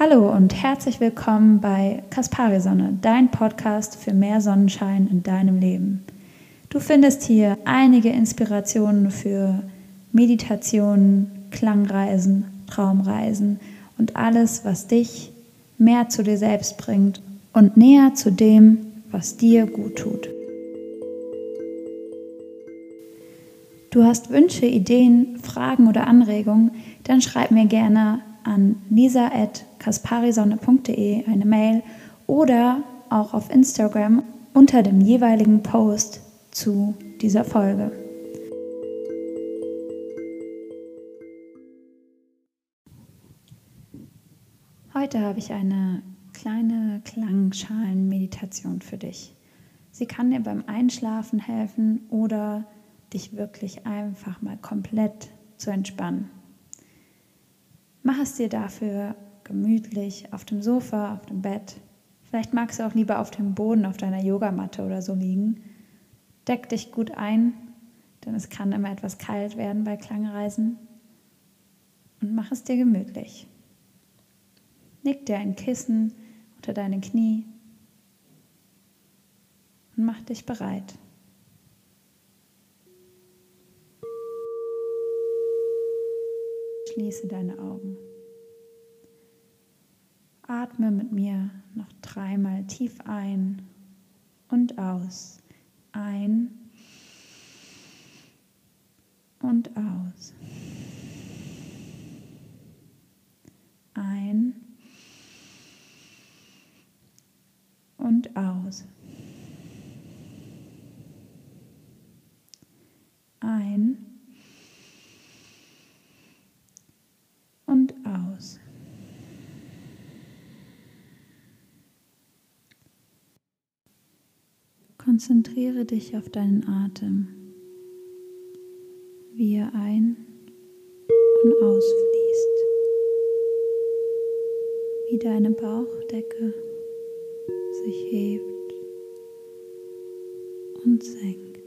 Hallo und herzlich willkommen bei Kaspari Sonne, dein Podcast für mehr Sonnenschein in deinem Leben. Du findest hier einige Inspirationen für Meditationen, Klangreisen, Traumreisen und alles, was dich mehr zu dir selbst bringt und näher zu dem, was dir gut tut. Du hast Wünsche, Ideen, Fragen oder Anregungen, dann schreib mir gerne an lisa.kasparisonne.de eine Mail oder auch auf Instagram unter dem jeweiligen Post zu dieser Folge. Heute habe ich eine kleine Klangschalenmeditation für dich. Sie kann dir beim Einschlafen helfen oder dich wirklich einfach mal komplett zu entspannen. Mach es dir dafür gemütlich auf dem Sofa, auf dem Bett. Vielleicht magst du auch lieber auf dem Boden, auf deiner Yogamatte oder so liegen. Deck dich gut ein, denn es kann immer etwas kalt werden bei Klangreisen. Und mach es dir gemütlich. Leg dir ein Kissen unter deine Knie und mach dich bereit. Schließe deine Augen. Atme mit mir noch dreimal tief ein und aus. Ein und aus. Ein und aus. Ein und aus. Konzentriere dich auf deinen Atem, wie er ein- und ausfließt, wie deine Bauchdecke sich hebt und senkt.